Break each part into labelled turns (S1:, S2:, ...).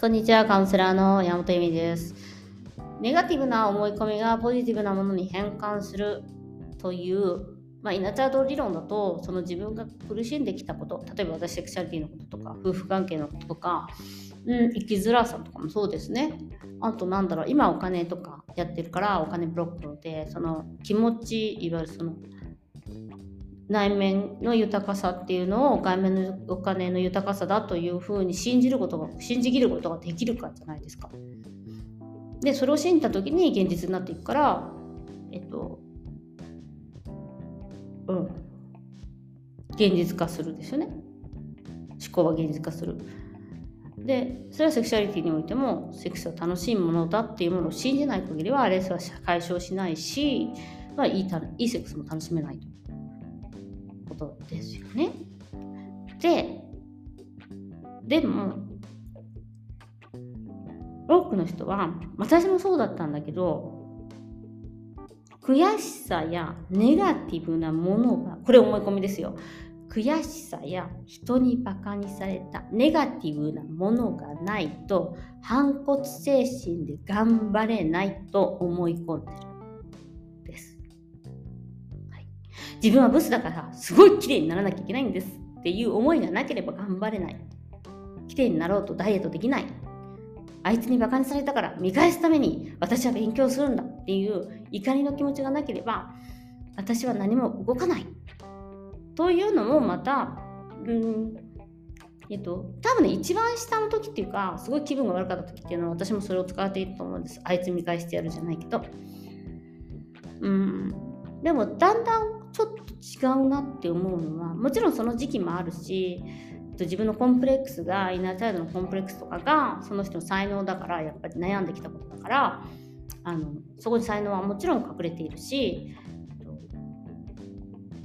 S1: こんにちは。カウンセラーの山本由美です。ネガティブな思い込みがポジティブなものに変換するという、まあ、イナチャード理論だと、その自分が苦しんできたこと、例えば私セクシャリティのこととか、夫婦関係のこととか、うん、生きづらさとかもそうですね。あとなんだろう、今お金とかやってるからお金ブロックで、その気持ち、いわゆるその内面の豊かさっていうのを外面のお金の豊かさだというふうに信じることが信じきることができるかじゃないですか。でそれを信じた時に現実になっていくからえっとうん現実化するですよね。思考は現実化する。でそれはセクシャリティにおいてもセックスは楽しいものだっていうものを信じない限りはレースは解消しないし、まあ、いいたいいセックスも楽しめないと。ことですよね。で、でも、多くの人は、私もそうだったんだけど、悔しさやネガティブなものが、これ思い込みですよ。悔しさや人にバカにされたネガティブなものがないと反骨精神で頑張れないと思い込んでる。自分はブスだからすごい綺麗にならなきゃいけないんですっていう思いがなければ頑張れない。綺麗になろうとダイエットできない。あいつにバカにされたから見返すために私は勉強するんだっていう怒りの気持ちがなければ私は何も動かない。というのもまた、うんえっと、多分ね、一番下の時っていうか、すごい気分が悪かった時っていうのは私もそれを使っていると思うんです。あいつ見返してやるじゃないけど。うん。でもだんだんちょっと違うなって思うのはもちろんその時期もあるし自分のコンプレックスがイナーチャイルドのコンプレックスとかがその人の才能だからやっぱり悩んできたことだからあのそこに才能はもちろん隠れているし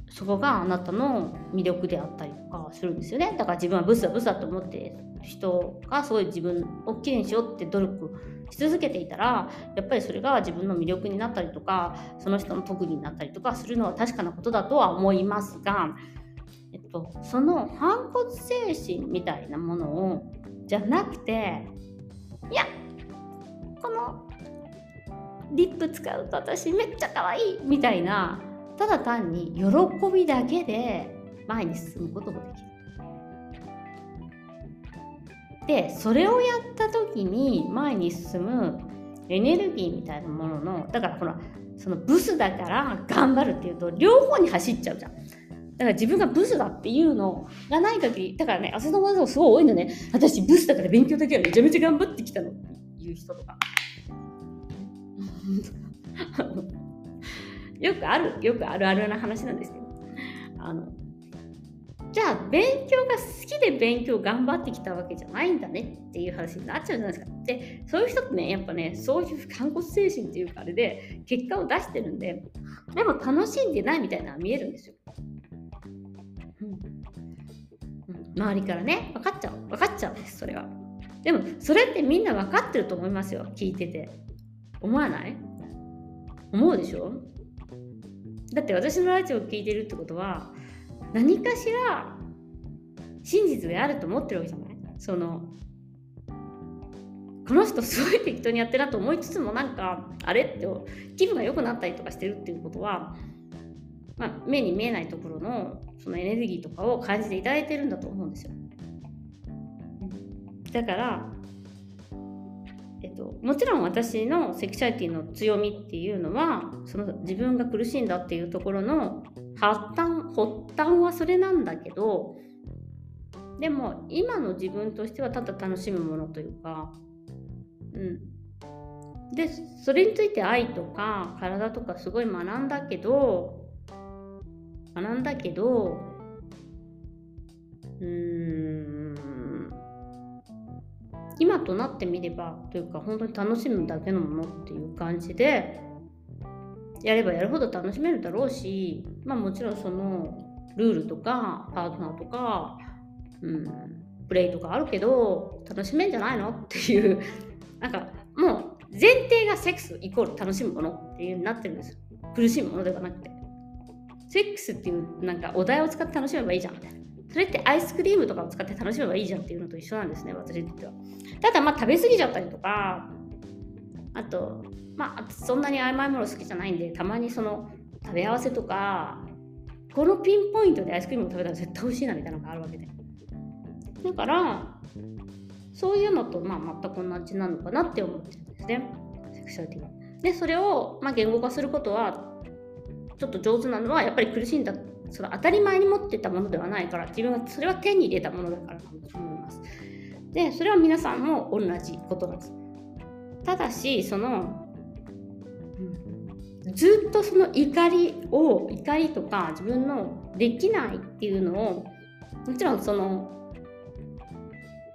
S1: そこがあなたの魅力であったりするんですよねだから自分はブスだブスだと思って人がすごい自分をきれいにしようって努力し続けていたらやっぱりそれが自分の魅力になったりとかその人の特技になったりとかするのは確かなことだとは思いますが、えっと、その反骨精神みたいなものをじゃなくていやこのリップ使うと私めっちゃ可愛いみたいなただ単に喜びだけで前に進むことができる。でそれをやった時に前に進むエネルギーみたいなもののだからほらそのブスだから頑張るっていうと両方に走っちゃうじゃん。だから自分がブスだっていうのがない限りだからね朝の技すごい多いのね。私ブスだから勉強だけはめちゃめちゃ頑張ってきたのっていう人とか。よくあるよくあるあるな話なんですけど。あのじゃあ勉強が好きで勉強頑張ってきたわけじゃないんだねっていう話になっちゃうじゃないですか。で、そういう人ってね、やっぱね、そういう反骨精神っていうかあれで結果を出してるんで、でも楽しんでないみたいなのは見えるんですよ。うん、周りからね、分かっちゃう。分かっちゃうんです、それは。でも、それってみんな分かってると思いますよ、聞いてて。思わない？思うでしょ？だって私のラジオを聞いてるってことは、何かしら真実があると思ってるわけじゃない？そのこの人すごい適当にやってるなと思いつつもなんかあれって気分が良くなったりとかしてるっていうことは、まあ、目に見えないところのそのエネルギーとかを感じていただいてるんだと思うんですよ。だからえっと、もちろん私のセクシャリティの強みっていうのはその自分が苦しんだっていうところの発端発端はそれなんだけどでも今の自分としてはただ楽しむものというかうん。でそれについて愛とか体とかすごい学んだけど学んだけどうーん。今となってみればというか本当に楽しむだけのものっていう感じでやればやるほど楽しめるだろうしまあもちろんそのルールとかパートナーとか、うん、プレイとかあるけど楽しめんじゃないのっていうなんかもう前提がセックスイコール楽しむものっていうになってるんです苦しいものではなくて。セックスっていうなんかお題を使って楽しめばいいじゃん。みたいなそれってアイスクリームとかを使って楽しめばいいじゃんっていうのと一緒なんですね、私にとっては。ただ、まあ、食べ過ぎちゃったりとか、あと、まあ、そんなに甘いもの好きじゃないんで、たまにその食べ合わせとか、このピンポイントでアイスクリームを食べたら絶対美味しいなみたいなのがあるわけで。だから、そういうのと、まあ、全く同じなのかなって思ってるんですね、セクシャリティは。で、それを、まあ、言語化することは、ちょっと上手なのは、やっぱり苦しんだ、その当たり前に持ってたものではないから、自分はそれは手に入れたものだからだと思います。で、それは皆さんも同じことなんです。ただし、その、ずっとその怒りを、怒りとか自分のできないっていうのを、もちろんその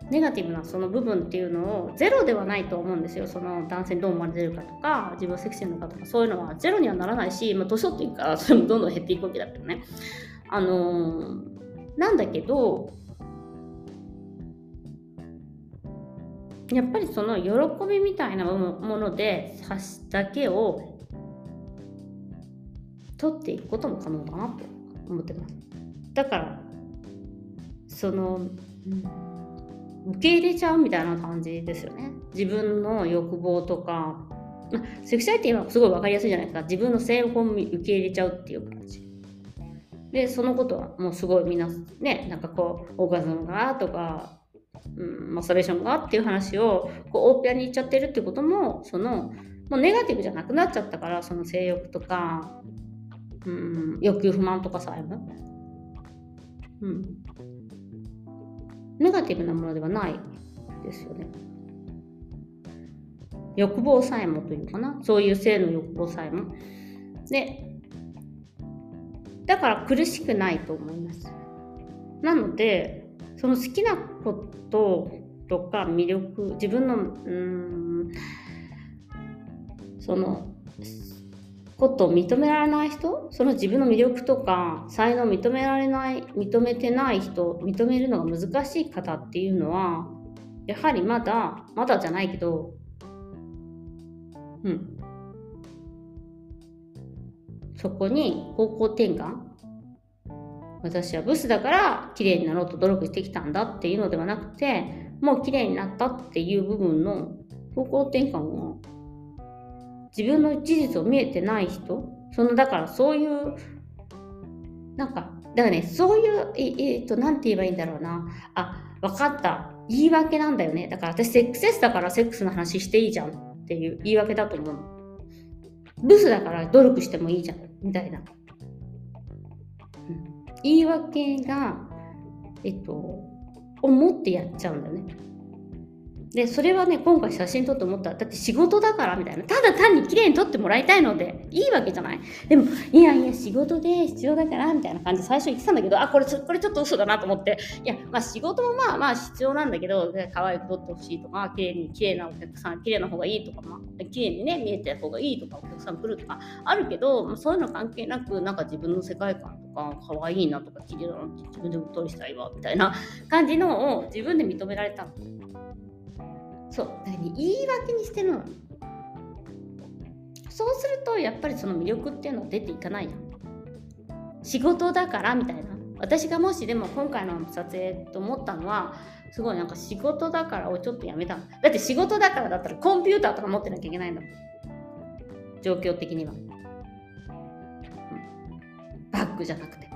S1: ネガティブなその部分っていうのをゼロではないと思うんですよ。その男性にどう思われてるかとか自分はセクシーなのかとかそういうのはゼロにはならないし、まあ、年取っていくからそれもどんどん減っていくわけだけどね。あのー、なんだけどやっぱりその喜びみたいなもので差しだけを取っていくことも可能だなと思ってますだからその、受け入れちゃうみたいな感じですよね。自分の欲望とか、まあ、セクシャリティはすごい分かりやすいじゃないですか。自分の性本受け入れちゃうっていう感じ。で、そのことはもうすごいみんな、ね、なんかこう、オーガズムがとか、うん、マスターレーションがっていう話をこう大っぴらに言っちゃってるってことも、その、もうネガティブじゃなくなっちゃったから、その性欲とか、うん、欲求不満とかさえも。うん。ネガティブなものではないですよね。欲望さえもというかな。そういう性の欲望さえも。で、だから苦しくないと思います。なので、その好きなこととか魅力、自分の、うん、そのことを認められない人その自分の魅力とか才能を認められない認めてない人認めるのが難しい方っていうのはやはりまだまだじゃないけどうん。そこに方向転換私はブスだから綺麗になろうと努力してきたんだっていうのではなくてもう綺麗になったっていう部分の方向転換を自分の事実を見えてない人そのだからそういうなんかだからねそういうええ、っと何て言えばいいんだろうな。あ分かった。言い訳なんだよね。だから私セックスエスだからセックスの話していいじゃんっていう言い訳だと思うブスだから努力してもいいじゃん。みたいな、言い訳がえっと思ってやっちゃうんだよね。でそれはね今回写真撮って思った。らだって仕事だからみたいな。ただ単に綺麗に撮ってもらいたいのでいいわけじゃない？でもいやいや仕事で必要だからみたいな感じで最初言ってたんだけどあこれこれちょっと嘘だなと思って。いやまあ仕事もまあまあ必要なんだけど可愛く撮ってほしいとか綺麗に綺麗なお客さん綺麗な方がいいとかまあ綺麗にね見えてる方がいいとかお客さん来るとかあるけど、まあ、そういうの関係なくなんか自分の世界観とか可愛いなとか綺麗だなって自分でうっとりしたいわみたいな感じのを自分で認められた。そうだ、ね、言い訳にしてるの。そうするとやっぱりその魅力っていうのは出ていかないじゃん。仕事だからみたいな。私がもしでも今回の撮影と思ったのはすごいなんか仕事だからをちょっとやめただって仕事だからだったらコンピューターとか持ってなきゃいけないんだもん。状況的には、じゃなくて。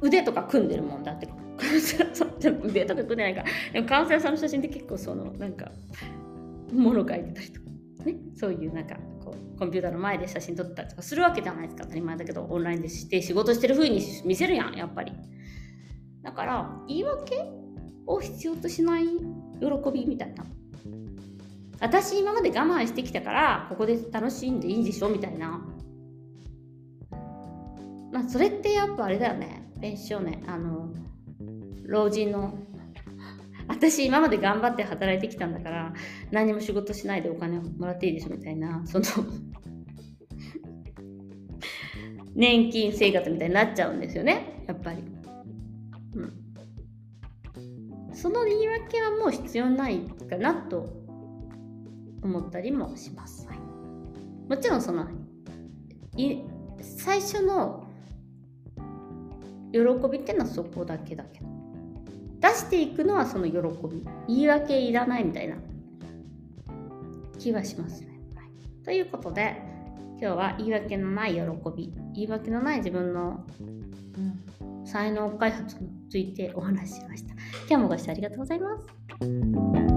S1: 腕とか組んでるもんだって。腕とか組んでないから。でもカウンセラーさんの写真って結構そのなんかもの書いてたりとか。ね。そういうなんかこうコンピューターの前で写真撮ったりとかするわけじゃないですか。当たり前だけどオンラインでして仕事してる風に見せるやんやっぱり。だから言い訳を必要としない喜びみたいな。私今まで我慢してきたからここで楽しんでいいんでしょみたいな。まあそれってやっぱあれだよね。練習をねあの老人の私今まで頑張って働いてきたんだから何も仕事しないでお金をもらっていいでしょみたいなその年金生活みたいになっちゃうんですよねやっぱり、うん、その言い訳はもう必要ないかなと思ったりもします、はい、もちろんそのい最初の喜びっていうのはそこだけだけど。出していくのはその喜び。言い訳いらないみたいな。気はしますね、はい、ということで今日は言い訳のない喜び。言い訳のない自分の、うん、才能開発についてお話ししました。今日もご視聴ありがとうございます。